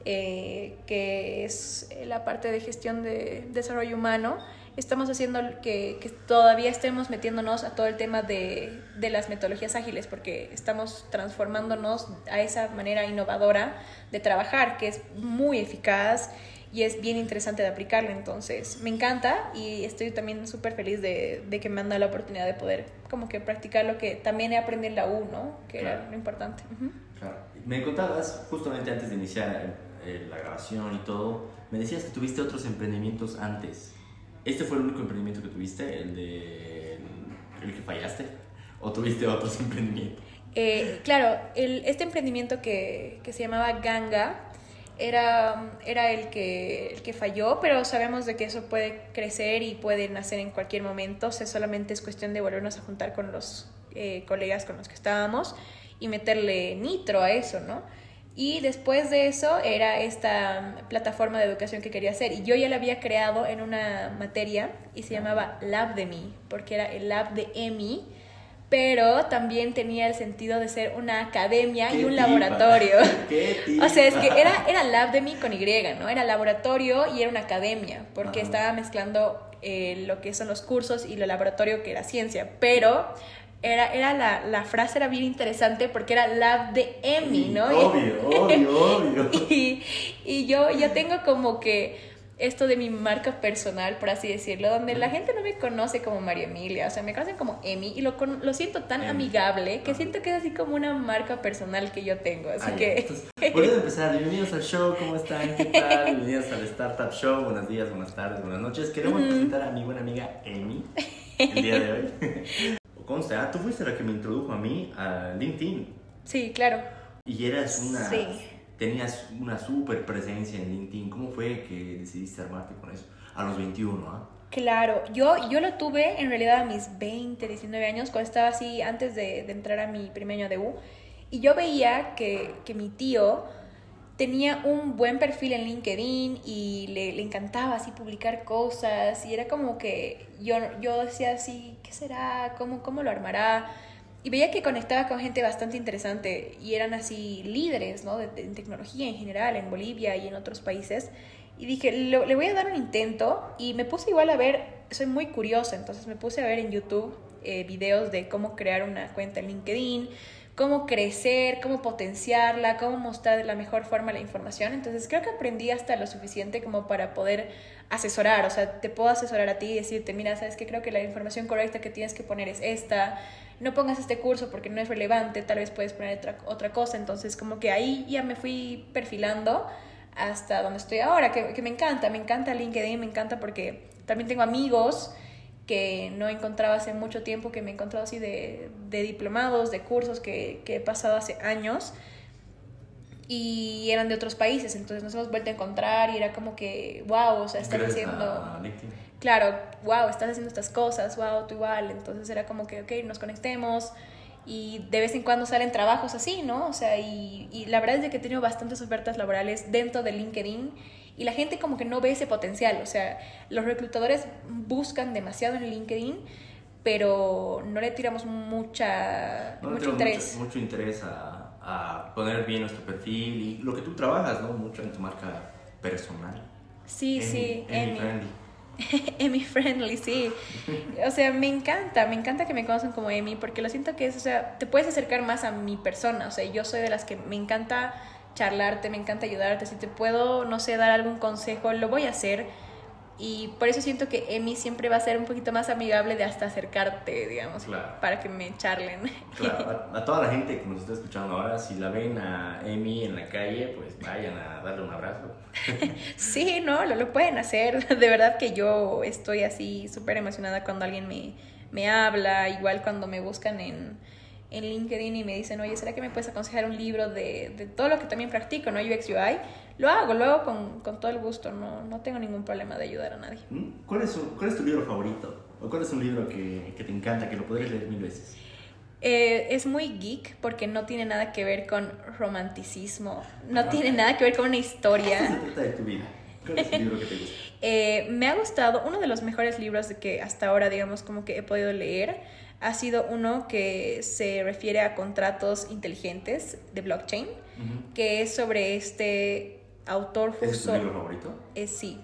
eh, que es la parte de gestión de desarrollo humano. Estamos haciendo que, que todavía estemos metiéndonos a todo el tema de, de las metodologías ágiles, porque estamos transformándonos a esa manera innovadora de trabajar, que es muy eficaz y es bien interesante de aplicarlo. Entonces, me encanta y estoy también súper feliz de, de, que me han dado la oportunidad de poder como que practicar lo que también he aprendido en la U, ¿no? Que era lo importante. Claro. Me contabas, justamente antes de iniciar eh, la grabación y todo, me decías que tuviste otros emprendimientos antes. ¿Este fue el único emprendimiento que tuviste, el de el que fallaste? ¿O tuviste otros emprendimientos? Eh, claro, el, este emprendimiento que, que se llamaba Ganga, era, era el, que, el que falló, pero sabemos de que eso puede crecer y puede nacer en cualquier momento, o sea, solamente es cuestión de volvernos a juntar con los eh, colegas con los que estábamos y meterle nitro a eso, ¿no? Y después de eso era esta plataforma de educación que quería hacer. Y yo ya la había creado en una materia y se llamaba Lab de mí, porque era el Lab de EMI pero también tenía el sentido de ser una academia y un laboratorio. o sea, es que era, era lab de mí con Y, ¿no? Era laboratorio y era una academia, porque estaba mezclando eh, lo que son los cursos y lo laboratorio que era ciencia, pero era, era la, la, frase era bien interesante porque era lab de Emmy, ¿no? Obvio, obvio, obvio. Y, y yo ya tengo como que esto de mi marca personal, por así decirlo, donde la gente no me conoce como María Emilia, o sea, me conocen como Emi y lo, lo siento tan amigable que siento que es así como una marca personal que yo tengo. Así que. Entonces, empezar. Bienvenidos al show, ¿cómo están? ¿Qué tal? Bienvenidos al Startup Show. Buenos días, buenas tardes, buenas noches. Queremos presentar a mi buena amiga Emi el día de hoy. Consta, tú fuiste la que me introdujo a mí a LinkedIn Sí, claro. Y eras una... Sí. Tenías una súper presencia en LinkedIn. ¿Cómo fue que decidiste armarte con eso? A los 21, ¿ah? Claro, yo, yo lo tuve en realidad a mis 20, 19 años, cuando estaba así antes de, de entrar a mi primer año de U. Y yo veía que, que mi tío tenía un buen perfil en LinkedIn y le, le, encantaba así publicar cosas y era como que yo, yo decía así, ¿qué será? ¿Cómo, ¿Cómo lo armará? Y veía que conectaba con gente bastante interesante y eran así líderes, ¿no? De, en tecnología en general, en Bolivia y en otros países. Y dije, le, le voy a dar un intento y me puse igual a ver, soy muy curiosa, entonces me puse a ver en YouTube eh, videos de cómo crear una cuenta en LinkedIn, cómo crecer, cómo potenciarla, cómo mostrar de la mejor forma la información. Entonces creo que aprendí hasta lo suficiente como para poder asesorar, o sea, te puedo asesorar a ti y decirte, mira, sabes que creo que la información correcta que tienes que poner es esta, no pongas este curso porque no es relevante, tal vez puedes poner otra, otra cosa. Entonces como que ahí ya me fui perfilando hasta donde estoy ahora, que, que me encanta, me encanta LinkedIn, me encanta porque también tengo amigos que no encontraba hace mucho tiempo, que me he encontrado así de, de diplomados, de cursos que, que, he pasado hace años y eran de otros países, entonces nos hemos vuelto a encontrar y era como que, wow, o sea, estás haciendo... Claro, wow, estás haciendo estas cosas, wow, tú igual, entonces era como que, ok, nos conectemos y de vez en cuando salen trabajos así, ¿no? O sea, y, y la verdad es de que he tenido bastantes ofertas laborales dentro de LinkedIn y la gente como que no ve ese potencial, o sea, los reclutadores buscan demasiado en LinkedIn, pero no le tiramos mucha, no mucho interés. Mucho, mucho interés a, a, poner bien nuestro perfil y lo que tú trabajas, ¿no? Mucho en tu marca personal. Sí, sí, Emi Emi. Friendly. Emi Friendly, sí. O sea, me encanta, me encanta que me conozcan como Emi porque lo siento que es, o sea, te puedes acercar más a mi persona, o sea, yo soy de las que me encanta charlarte, me encanta ayudarte, si te puedo, no sé, dar algún consejo, lo voy a hacer. Y por eso siento que Emi siempre va a ser un poquito más amigable de hasta acercarte, digamos, Claro. para que me charlen. Claro, a, a toda la gente que nos está escuchando ahora, si la ven a Emi en la calle, pues vayan a darle un abrazo. Sí, no, lo, lo pueden hacer. De verdad que yo estoy así súper emocionada cuando alguien me, me habla, igual cuando me buscan en, en LinkedIn y me dicen, oye, ¿será que me puedes aconsejar un libro de, de todo lo que también practico, ¿no? UX UI. Lo hago, lo hago con, con todo el gusto, no, no tengo ningún problema de ayudar a nadie. ¿Mm? ¿Cuál es, ¿Cuál es tu libro favorito? ¿O cuál es un libro que, que te encanta, que lo podrías leer mil veces? Eh, es muy geek porque no tiene nada que ver con romanticismo, no Ah. tiene nada que ver con una ¿Qué se historia. trata de tu vida? ¿Cuál es el libro que te gusta? Eh, me ha gustado, uno de los mejores libros de que hasta ahora, digamos, como que he podido leer, ha sido uno que se refiere a contratos inteligentes de blockchain, que es sobre este autor ¿Ese es tu libro favorito? Eh, sí,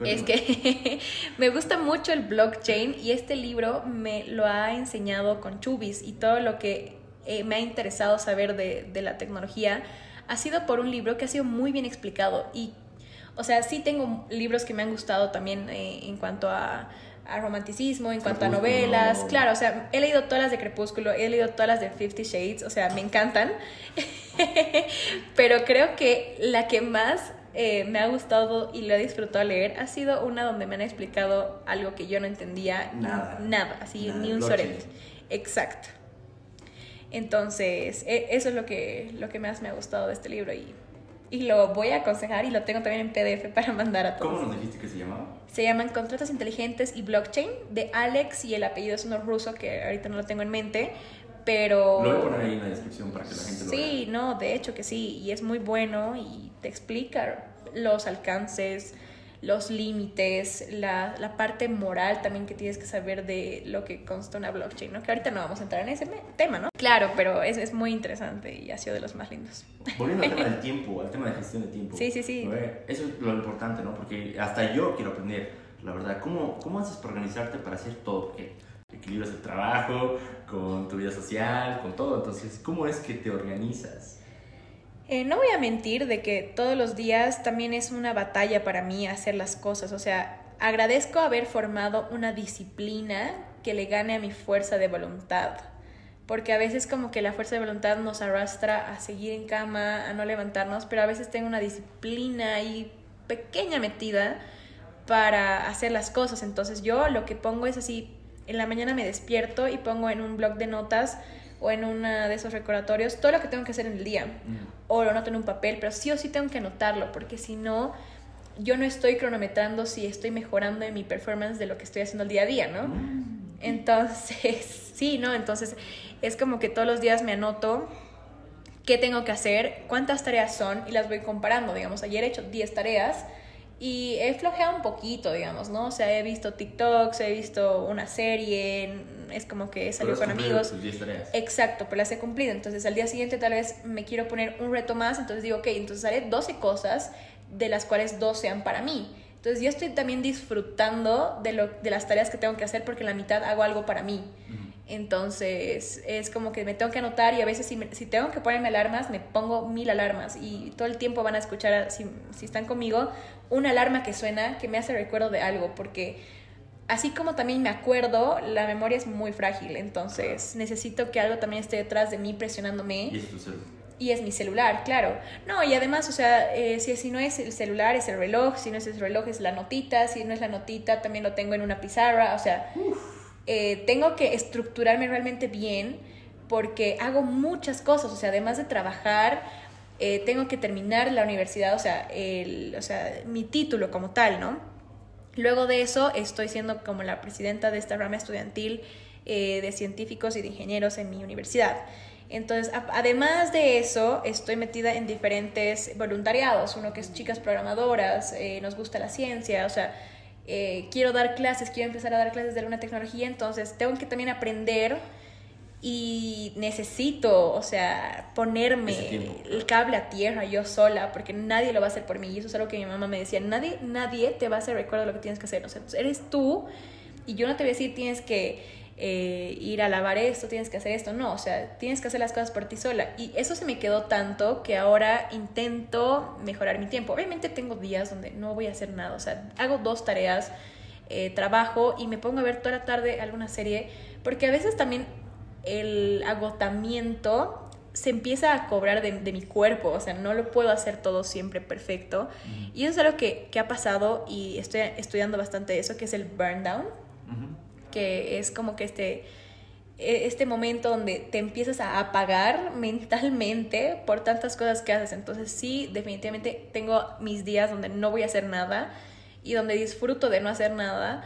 Ah. Es que me gusta mucho el blockchain y este libro me lo ha enseñado con Chubis y todo lo que eh, me ha interesado saber de, de la tecnología ha sido por un libro que ha sido muy bien explicado y, o sea, sí tengo libros que me han gustado también eh, en cuanto a, a romanticismo, en cuanto a novelas, claro, o sea, he leído todas las de Crepúsculo, he leído todas las de Fifty Shades, o sea, me encantan, pero creo que la que más eh, me ha gustado y lo he disfrutado leer ha sido una donde me han explicado algo que yo no entendía Nada. nada así Nada, ni un sorete. Exacto. Entonces, e- eso es lo que, lo que más me ha gustado de este libro y, y lo voy a aconsejar y lo tengo también en PDF para mandar a todos. ¿Cómo nos dijiste que se llamaba? Se llaman Contratos Inteligentes y Blockchain de Alex y el apellido es uno ruso que ahorita no lo tengo en mente, pero... Lo voy a poner ahí en la descripción para que la gente lo vea. Sí, no, de hecho que sí, y es muy bueno y te explica los alcances, los límites, la, la parte moral también que tienes que saber de lo que consta una blockchain, ¿no? Que ahorita no vamos a entrar en ese tema, ¿no? Claro, pero es, es muy interesante y ha sido de los más lindos. Volviendo al tema del tiempo, al tema de gestión de tiempo. Sí, sí, sí. Eso es lo importante, ¿no? Porque hasta yo quiero aprender, la verdad. ¿Cómo, cómo haces para organizarte para hacer todo? Porque equilibras el trabajo con tu vida social, con todo. Entonces, ¿cómo es que te organizas? Eh, no voy a mentir de que todos los días también es una batalla para mí hacer las cosas. O sea, agradezco haber formado una disciplina que le gane a mi fuerza de voluntad. Porque a veces como que la fuerza de voluntad nos arrastra a seguir en cama, a no levantarnos, pero a veces tengo una disciplina ahí pequeña metida para hacer las cosas. Entonces yo lo que pongo es así, en la mañana me despierto y pongo en un blog de notas o en una de esos recordatorios todo lo que tengo que hacer en el día. O lo anoto en un papel, pero sí o sí tengo que anotarlo, porque si no, yo no estoy cronometrando si estoy mejorando en mi performance de lo que estoy haciendo el día a día, ¿no? Mm. Entonces, sí, ¿no? Entonces es como que todos los días me anoto qué tengo que hacer, cuántas tareas son y las voy comparando. Digamos, ayer he hecho 10 tareas y he flojeado un poquito, digamos, ¿no? O sea, he visto TikToks, he visto una serie, es como que he salido con amigos. Exacto, pero las he cumplido. Entonces al día siguiente tal vez me quiero poner un reto más, entonces digo, ok, entonces haré 12 cosas, de las cuales dos sean para mí. Entonces yo estoy también disfrutando de, lo, de las tareas que tengo que hacer porque en la mitad hago algo para mí. Entonces es como que me tengo que anotar y a veces si, si, tengo que ponerme alarmas, me pongo mil alarmas y todo el tiempo van a escuchar, si, si están conmigo, una alarma que suena que me hace recuerdo de algo, porque así como también me acuerdo, la memoria es muy frágil, entonces necesito que algo también esté detrás de mí presionándome. Y es tu celular. Y es mi celular, claro. No, y además, o sea, eh, si, si no es el celular, es el reloj, si no es el reloj, es la notita, si no es la notita, también lo tengo en una pizarra, o sea... Eh, tengo que estructurarme realmente bien porque hago muchas cosas, o sea, además de trabajar, eh, tengo que terminar la universidad, o sea, el, o sea, mi título como tal, ¿no? Luego de eso estoy siendo como la presidenta de esta rama estudiantil eh, de científicos y de ingenieros en mi universidad. Entonces, además de eso, estoy metida en diferentes voluntariados, uno que es chicas programadoras, nos gusta la ciencia, o sea, eh, quiero dar clases, quiero empezar a dar clases de alguna tecnología, entonces tengo que también aprender y necesito, o sea, ponerme el cable a tierra yo sola, porque nadie lo va a hacer por mí. Y eso es algo que mi mamá me decía, nadie, nadie te va a hacer recuerdo lo que tienes que hacer. O sea, eres tú y yo no te voy a decir tienes que eh, ir a lavar esto, tienes que hacer esto, no, o sea, tienes que hacer las cosas por ti sola. Y eso se me quedó tanto que ahora intento mejorar mi tiempo. Obviamente tengo días donde no voy a hacer nada, o sea, hago dos tareas, eh, trabajo y me pongo a ver toda la tarde alguna serie, porque a veces también el agotamiento se empieza a cobrar de, mi cuerpo, o sea, no lo puedo hacer todo siempre perfecto. Y eso es algo que, que, ha pasado y estoy estudiando bastante eso, que es el burn down que es como que este, e, este momento donde te empiezas a apagar mentalmente por tantas cosas que haces. Entonces sí, definitivamente tengo mis días donde no voy a hacer nada y donde disfruto de no hacer nada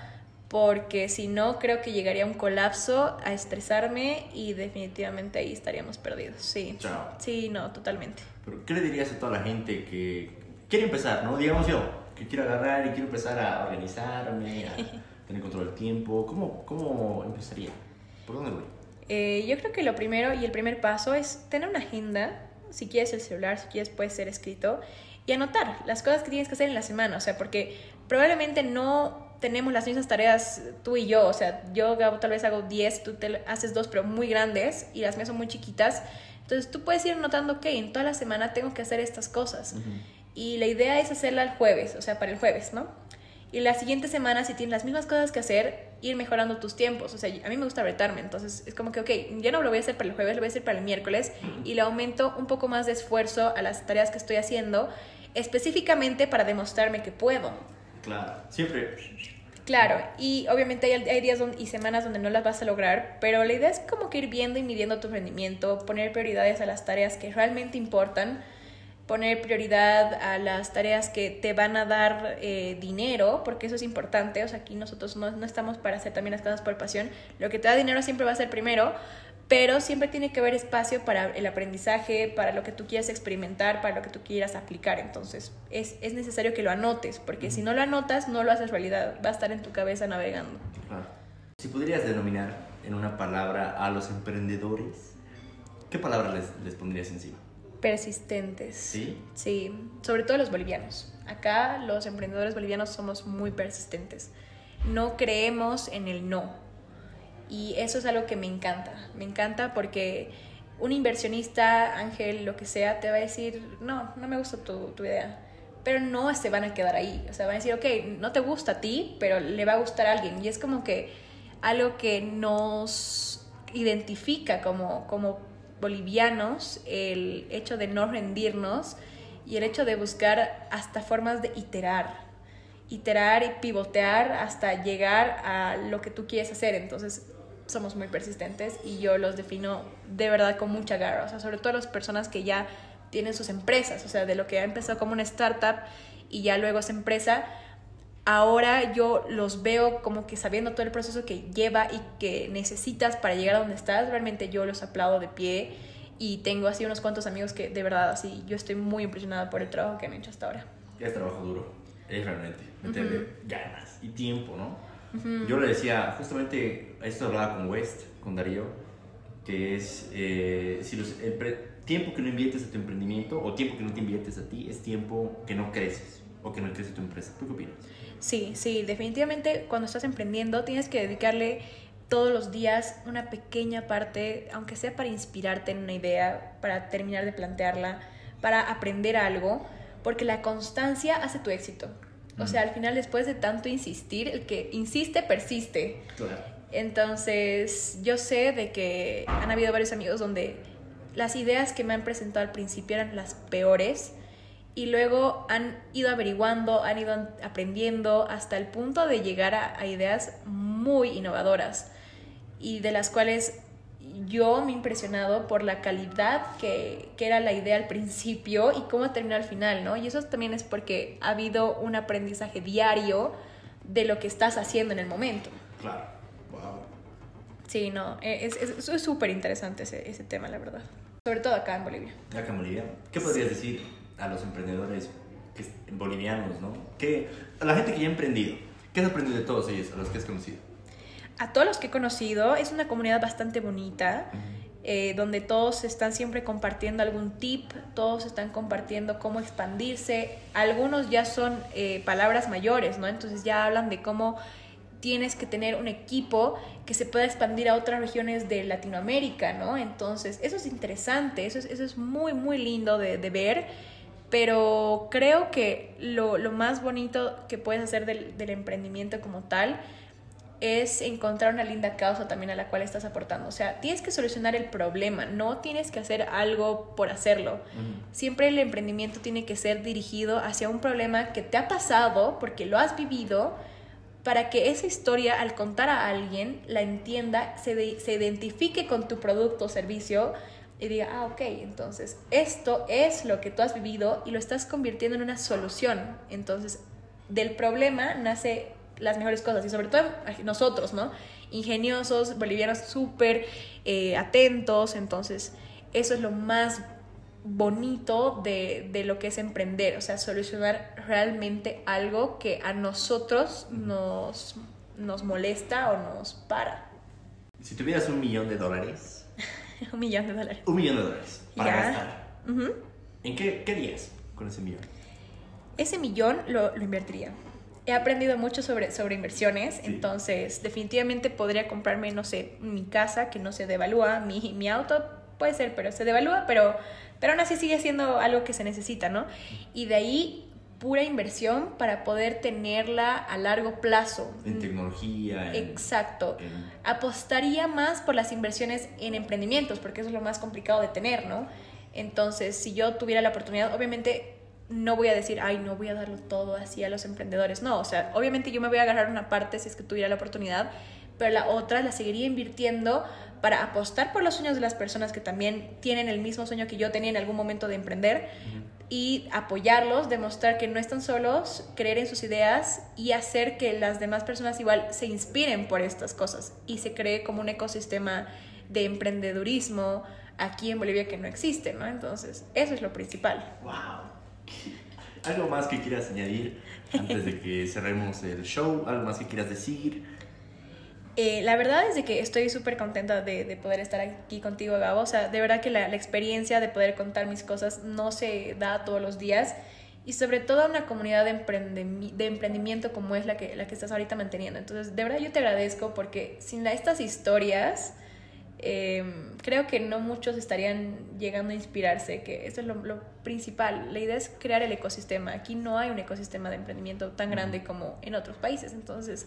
porque si no creo que llegaría a un colapso, a estresarme y definitivamente ahí estaríamos perdidos. Sí. Chao. Sí, no, totalmente. Pero ¿qué le dirías a toda la gente que quiere empezar, no? Digamos yo, que quiero agarrar y quiero empezar a organizarme, a tener control del tiempo? ¿Cómo, cómo empezaría? ¿Por dónde voy? Eh, yo creo que lo primero y el primer paso es tener una agenda. Si quieres el celular, si quieres puede ser escrito. Y anotar las cosas que tienes que hacer en la semana. O sea, porque probablemente no tenemos las mismas tareas tú y yo. O sea, yo tal vez hago 10, tú te haces dos, pero muy grandes y las mías son muy chiquitas. Entonces tú puedes ir anotando que en toda la semana tengo que hacer estas cosas. Y la idea es hacerla el jueves, o sea, para el jueves, ¿no? Y la siguiente semana, si tienes las mismas cosas que hacer, ir mejorando tus tiempos. O sea, a mí me gusta retarme, entonces es como que, ok, ya no lo voy a hacer para el jueves, lo voy a hacer para el miércoles y le aumento un poco más de esfuerzo a las tareas que estoy haciendo, específicamente para demostrarme que puedo. Claro, siempre. Claro, y obviamente hay, hay días y semanas donde no las vas a lograr, pero la idea es como que ir viendo y midiendo tu rendimiento, poner prioridades a las tareas que realmente importan poner prioridad a las tareas que te van a dar eh, dinero, porque eso es importante, o sea, aquí nosotros no, no, estamos para hacer también las cosas por pasión, lo que te da dinero siempre va a ser primero, pero siempre tiene que haber espacio para el aprendizaje, para lo que tú quieras experimentar, para lo que tú quieras aplicar, entonces es, es necesario que lo anotes, porque si no lo anotas, no lo haces realidad, va a estar en tu cabeza navegando. Claro. Si podrías denominar en una palabra a los emprendedores, ¿qué palabra les, les pondrías encima? Persistentes. ¿Sí? Sí, sobre todo los bolivianos. Acá los emprendedores bolivianos somos muy persistentes. No creemos en el no. Y eso es algo que me encanta. Me encanta porque un inversionista, Ángel, lo que sea, te va a decir, no, no me gusta tu, tu idea. Pero no se van a quedar ahí. O sea, van a decir, ok, no te gusta a ti, pero le va a gustar a alguien. Y es como que algo que nos identifica como, como bolivianos el hecho de no rendirnos y el hecho de buscar hasta formas de iterar, iterar y pivotear hasta llegar a lo que tú quieres hacer. Entonces, somos muy persistentes y yo los defino de verdad con mucha garra, o sea, sobre todo las personas que ya tienen sus empresas, o sea, de lo que ha empezado como una startup y ya luego es empresa, ahora yo los veo como que sabiendo todo el proceso que lleva y que necesitas para llegar a donde estás, realmente yo los aplaudo de pie y tengo así unos cuantos amigos que de verdad así yo estoy muy impresionada por el trabajo que han hecho hasta ahora. Es trabajo duro, es realmente, meterle ganas y tiempo, ¿no? Yo le decía, justamente, esto hablaba con West, con Darío, que es, eh, si los, el tiempo que no inviertes a tu emprendimiento o tiempo que no te inviertes a ti es tiempo que no creces o que no crece tu empresa. ¿Tú qué opinas? Sí, sí, definitivamente cuando estás emprendiendo tienes que dedicarle todos los días una pequeña parte, aunque sea para inspirarte en una idea, para terminar de plantearla, para aprender algo, porque la constancia hace tu éxito. O sea, al final, después de tanto insistir, el que insiste, persiste. Claro. Entonces, yo sé de que han habido varios amigos donde las ideas que me han presentado al principio eran las peores y luego han ido averiguando, han ido aprendiendo hasta el punto de llegar a, ideas muy innovadoras y de las cuales yo me he impresionado por la calidad que, que, era la idea al principio y cómo terminó al final, ¿no? Y eso también es porque ha habido un aprendizaje diario de lo que estás haciendo en el momento. Claro, wow. Sí, no, e, es súper interesante ese, ese tema, la verdad. Sobre todo acá en Bolivia. Acá en Bolivia. ¿Qué podrías decir a los emprendedores bolivianos, ¿no? Que, a la gente que ya ha emprendido, ¿qué has aprendido de todos ellos, a los que has conocido? A todos los que he conocido, es una comunidad bastante bonita. Eh, donde todos están siempre compartiendo algún tip, todos están compartiendo cómo expandirse, algunos ya son eh, palabras mayores, ¿no? Entonces ya hablan de cómo tienes que tener un equipo que se pueda expandir a otras regiones de Latinoamérica, ¿no? Entonces, eso es interesante, eso es, eso es muy, muy lindo de, de ver pero creo que lo, más bonito que puedes hacer del, emprendimiento como tal es encontrar una linda causa también a la cual estás aportando. O sea, tienes que solucionar el problema, no tienes que hacer algo por hacerlo. Siempre el emprendimiento tiene que ser dirigido hacia un problema que te ha pasado porque lo has vivido para que esa historia al contar a alguien la entienda, se, se identifique con tu producto o servicio y diga, ah, ok, entonces esto es lo que tú has vivido y lo estás convirtiendo en una solución. Entonces, del problema nace las mejores cosas y sobre todo nosotros, ¿no? Ingeniosos, bolivianos súper eh, atentos, entonces eso es lo más bonito de, de, lo que es emprender, o sea, solucionar realmente algo que a nosotros nos, nos molesta o nos para. Si tuvieras un millón de dólares, un millón de dólares. Un millón de dólares para gastar. ¿En qué, qué harías con ese millón? Ese millón lo, lo invertiría. He aprendido mucho sobre, sobre inversiones, entonces definitivamente podría comprarme, no sé, mi casa que no se devalúa, mi, mi auto puede ser, pero se devalúa, pero, pero aún así sigue siendo algo que se necesita, ¿no? Y de ahí pura inversión para poder tenerla a largo plazo. En tecnología. Exacto. Apostaría más por las inversiones en emprendimientos, porque eso es lo más complicado de tener, ¿no? Entonces, si yo tuviera la oportunidad, obviamente no voy a decir, ay, no voy a darlo todo así a los emprendedores. No, o sea, obviamente yo me voy a agarrar una parte si es que tuviera la oportunidad, pero la otra la seguiría invirtiendo para apostar por los sueños de las personas que también tienen el mismo sueño que yo tenía en algún momento de emprender y apoyarlos, demostrar que no están solos, creer en sus ideas y hacer que las demás personas igual se inspiren por estas cosas y se cree como un ecosistema de emprendedurismo aquí en Bolivia que no existe, ¿no? Entonces, eso es lo principal. ¡Wow! ¿Algo más que quieras añadir antes de que cerremos el show? ¿Algo más que quieras decir? Eh, la verdad es de que estoy súper contenta de, de, poder estar aquí contigo, Gabo. O sea, de verdad que la, la, experiencia de poder contar mis cosas no se da todos los días. Y sobre todo una comunidad de, de emprendimiento como es la que, la que estás ahorita manteniendo. Entonces, de verdad yo te agradezco porque sin estas historias, eh, creo que no muchos estarían llegando a inspirarse, que eso es lo, lo, principal. La idea es crear el ecosistema. Aquí no hay un ecosistema de emprendimiento tan grande como en otros países. Entonces,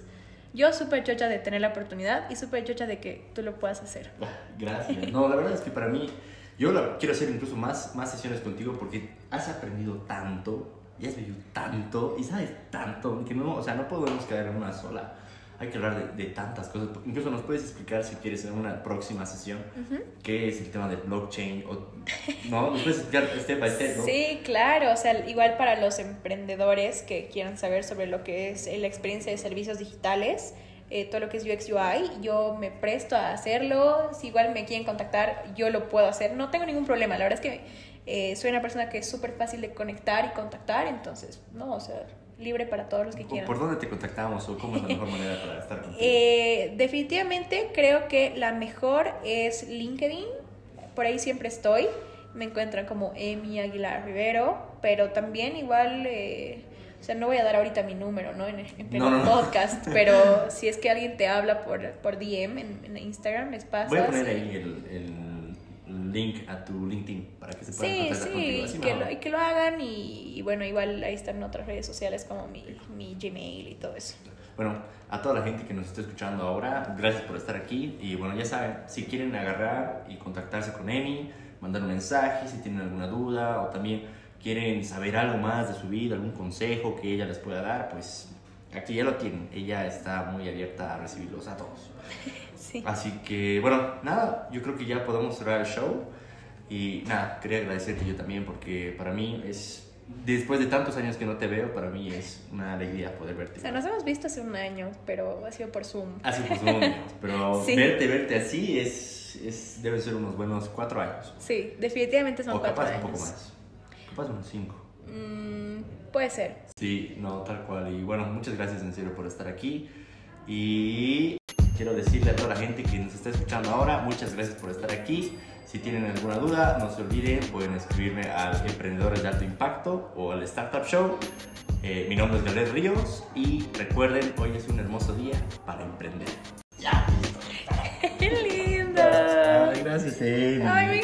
yo súper chocha de tener la oportunidad y súper chocha de que tú lo puedas hacer. Ah, gracias. No, la verdad es que para mí, yo quiero hacer incluso más, más sesiones contigo porque has aprendido tanto y has vivido tanto y sabes tanto que no, o sea, no podemos quedar en una sola. Hay que hablar de, de, tantas cosas. Incluso nos puedes explicar, si quieres, en una próxima sesión, qué es el tema del blockchain. O, ¿No? ¿Nos puedes explicar step by step? ¿no? Sí, claro. O sea, igual para los emprendedores que quieran saber sobre lo que es la experiencia de servicios digitales. Eh, todo lo que es UX UI, yo me presto a hacerlo, si igual me quieren contactar, yo lo puedo hacer, no tengo ningún problema, la verdad es que eh, soy una persona que es súper fácil de conectar y contactar, entonces, no, o sea, libre para todos los que quieran. ¿Por dónde te contactamos o cómo es la mejor manera para estar contigo? Eh, definitivamente creo que la mejor es LinkedIn, por ahí siempre estoy, me encuentran como Emi Aguilar Rivero, pero también igual... Eh, o sea, no voy a dar ahorita mi número, ¿no? En, el podcast, pero si es que alguien te habla por, por DM en, Instagram, les pasa. Voy a poner ahí el, el, link a tu LinkedIn para que se puedan sí, contactar sí, contigo. Sí, que lo, y que lo hagan y, y, bueno, igual ahí están otras redes sociales como mi, mi Gmail y todo eso. Bueno, a toda la gente que nos está escuchando ahora, gracias por estar aquí. Y bueno, ya saben, si quieren agarrar y contactarse con Emi, mandar un mensaje si tienen alguna duda o también quieren saber algo más de su vida, algún consejo que ella les pueda dar, pues aquí ya lo tienen. Ella está muy abierta a recibirlos a todos. Sí. Así que, bueno, nada, yo creo que ya podemos cerrar el show. Y nada, quería agradecerte yo también porque para mí es, después de tantos años que no te veo, para mí es una alegría poder verte. O sea, nos hemos visto hace un año, pero ha sido por Zoom. Ha sido por Zoom, pero verte, verte así es, es, debe ser unos buenos cuatro años. Sí, definitivamente son o cuatro capaz años. un poco más. Capaz unos 5. Mm, puede ser. Sí, no, tal cual. Y bueno, muchas gracias en serio por estar aquí. Y quiero decirle a toda la gente que nos está escuchando ahora, muchas gracias por estar aquí. Si tienen alguna duda, no se olviden, pueden escribirme al Emprendedores de Alto Impacto o al Startup Show. Eh, mi nombre es Gabriel Ríos y recuerden, hoy es un hermoso día para emprender. ¡Qué lindo! Ay, gracias, Amy. Ay,